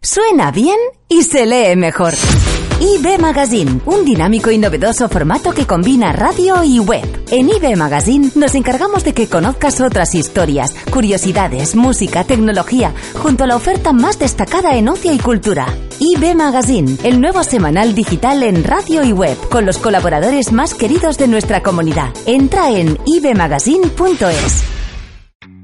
Suena bien y se lee mejor. IB Magazine, un dinámico y novedoso formato que combina radio y web. En IB Magazine nos encargamos de que conozcas otras historias, curiosidades, música, tecnología, junto a la oferta más destacada en ocio y cultura. IB Magazine, el nuevo semanal digital en radio y web, con los colaboradores más queridos de nuestra comunidad. Entra en ibmagazine.es.